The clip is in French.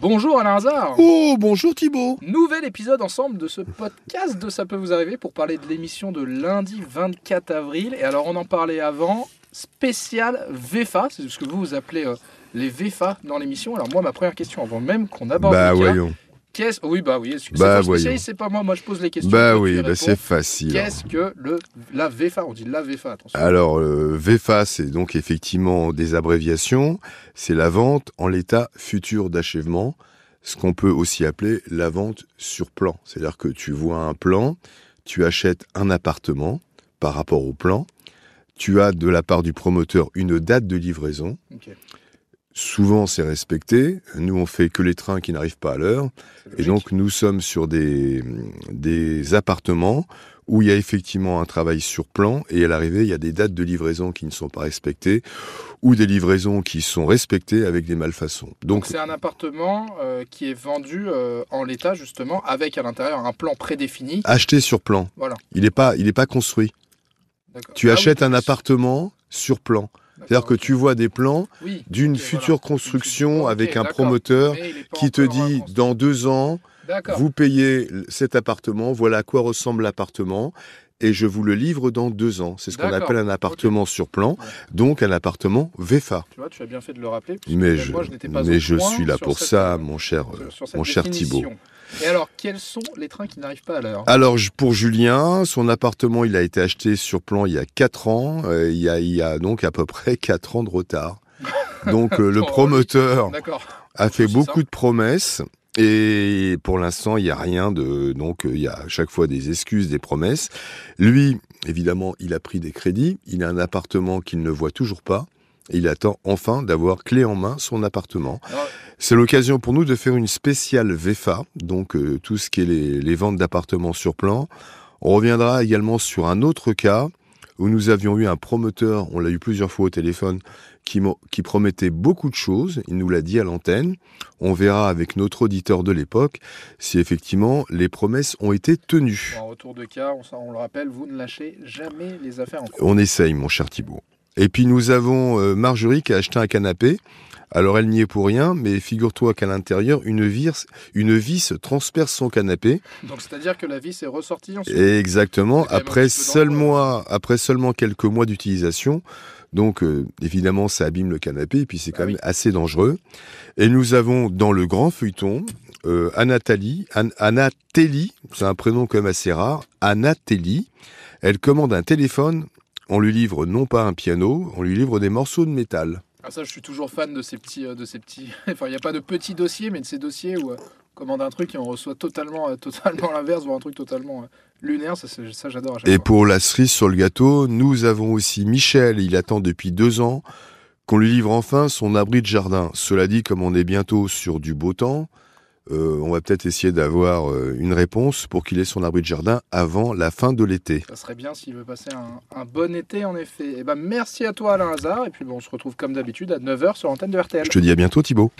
Bonjour Alain Hazard Oh, bonjour Thibaut Nouvel épisode ensemble de ce podcast de Ça peut vous arriver pour parler de l'émission de lundi 24 avril. Et alors on en parlait avant, spécial VFA, c'est ce que vous vous appelez euh, les VFA dans l'émission. Alors moi ma première question avant même qu'on aborde Bah le cas, voyons. Qu'est-ce... Oui bah oui, Bah, c'est pas moi, moi je pose les questions. Bah oui, bah c'est facile. Qu'est-ce que le, la VFA On dit la VFA, attention. Alors, euh, VFA, c'est donc effectivement des abréviations. C'est la vente en l'état futur d'achèvement, ce qu'on peut aussi appeler la vente sur plan. C'est-à-dire que tu vois un plan, tu achètes un appartement par rapport au plan, tu as de la part du promoteur une date de livraison. Souvent, c'est respecté. Nous, on fait que les trains qui n'arrivent pas à l'heure. Et donc nous sommes sur des, des appartements où il y a effectivement un travail sur plan et à l'arrivée il y a des dates de livraison qui ne sont pas respectées ou des livraisons qui sont respectées avec des malfaçons. Donc c'est un appartement euh, qui est vendu euh, en l'état justement avec à l'intérieur un plan prédéfini. acheter sur plan. Voilà. Il n'est pas, il est pas construit. Tu Ah achètes oui, un appartement sur plan. C'est-à-dire que tu vois des plans Oui, d'une future voilà. construction avec un promoteur qui te dit dans deux ans vous payez cet appartement, voilà à quoi ressemble l'appartement, et je vous le livre dans deux ans. C'est ce qu'on appelle un appartement sur plan, donc un appartement VFA. Tu vois, tu as bien fait de le rappeler. Mais je, moi, je pas mais je suis là pour cette, ça, euh, mon cher, sur- sur cette mon cher. Thibault. Et alors, quels sont les trains qui n'arrivent pas à l'heure? Alors pour Julien, son appartement, il a été acheté sur plan il y a quatre ans. euh, il, y a, il y a donc à peu près quatre ans de retard. Donc euh, le promoteur a fait beaucoup de promesses. Et pour l'instant, il n'y a rien de. Donc, euh, il y a à chaque fois des excuses, des promesses. Lui, évidemment, il a pris des crédits. Il a un appartement qu'il ne voit toujours pas. Il attend enfin d'avoir clé en main son appartement. Alors, C'est l'occasion pour nous de faire une spéciale VFA, donc euh, tout ce qui est les, les ventes d'appartements sur plan. On reviendra également sur un autre cas où nous avions eu un promoteur, on l'a eu plusieurs fois au téléphone, qui, promettait beaucoup de choses. Il nous l'a dit à l'antenne. On verra avec notre auditeur de l'époque si effectivement les promesses ont été tenues. en retour de cas, on le rappelle, vous ne lâchez jamais les affaires en cours. On essaye, mon cher Thibault. Et puis nous avons euh, Marjorie qui a acheté un canapé. Alors elle n'y est pour rien, mais figure-toi qu'à l'intérieur, une vis, une vis transperce son canapé. Donc, c'est-à-dire que la vis est ressortie ensuite. Exactement, quand après, petit peu seul dangereux. mois, après seulement quelques mois d'utilisation. Donc euh, évidemment, ça abîme le canapé et puis c'est quand Ah même oui. assez dangereux. Et nous avons dans le grand feuilleton euh, Anathalie, An- c'est un prénom quand même assez rare, Anatelli. Elle commande un téléphone, on lui livre non pas un piano, on lui livre des morceaux de métal. Ah, ça, je suis toujours fan de ces petits. euh, de ces petits... enfin, il n'y a pas de petits dossiers, mais de ces dossiers où euh, on commande un truc et on reçoit totalement, euh, totalement l'inverse, ou un truc totalement lunaire. Ça, j'adore à chaque Et fois. pour la cerise sur le gâteau, nous avons aussi Michel, il attend depuis deux ans qu'on lui livre enfin son abri de jardin. Cela dit, comme on est bientôt sur du beau temps, euh, on va peut-être essayer d'avoir euh, une réponse pour qu'il ait son abri de jardin avant la fin de l'été. Ça serait bien s'il veut passer un, un bon été, en effet. Et ben, merci à toi, Alain Hazard. Et puis, bon, on se retrouve comme d'habitude à 9h sur l'antenne de RTL. Je te dis à bientôt Thibaut.